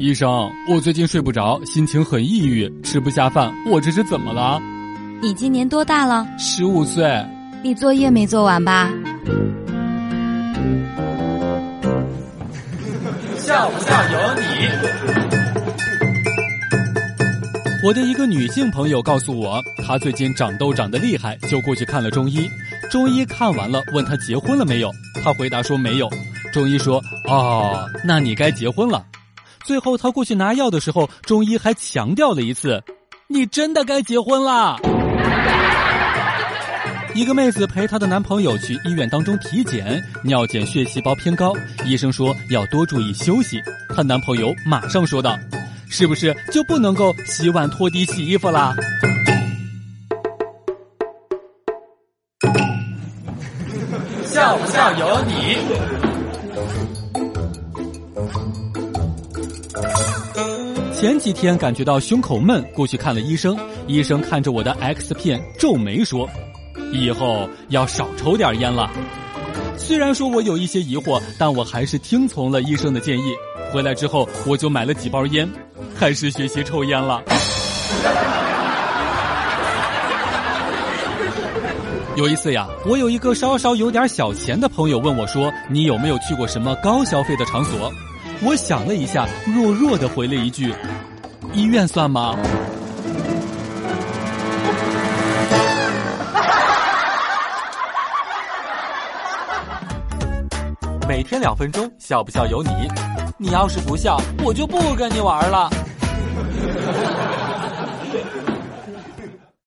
医生，我最近睡不着，心情很抑郁，吃不下饭，我这是怎么了？你今年多大了？十五岁。你作业没做完吧？笑不笑由你。我的一个女性朋友告诉我，她最近长痘长得厉害，就过去看了中医。中医看完了，问她结婚了没有？她回答说没有。中医说：“哦，那你该结婚了。”最后她过去拿药的时候，中医还强调了一次：“你真的该结婚了。”一个妹子陪她的男朋友去医院当中体检，尿检血细胞偏高，医生说要多注意休息。她男朋友马上说道：“是不是就不能够洗碗、拖地、洗衣服啦？”笑不笑由你。前几天感觉到胸口闷，过去看了医生。医生看着我的 X 片，皱眉说：“以后要少抽点烟了。”虽然说我有一些疑惑，但我还是听从了医生的建议。回来之后，我就买了几包烟，开始学习抽烟了。有一次呀，我有一个稍稍有点小钱的朋友问我说：“你有没有去过什么高消费的场所？”我想了一下，弱弱的回了一句：“医院算吗？”每天两分钟，笑不笑由你。你要是不笑，我就不跟你玩了。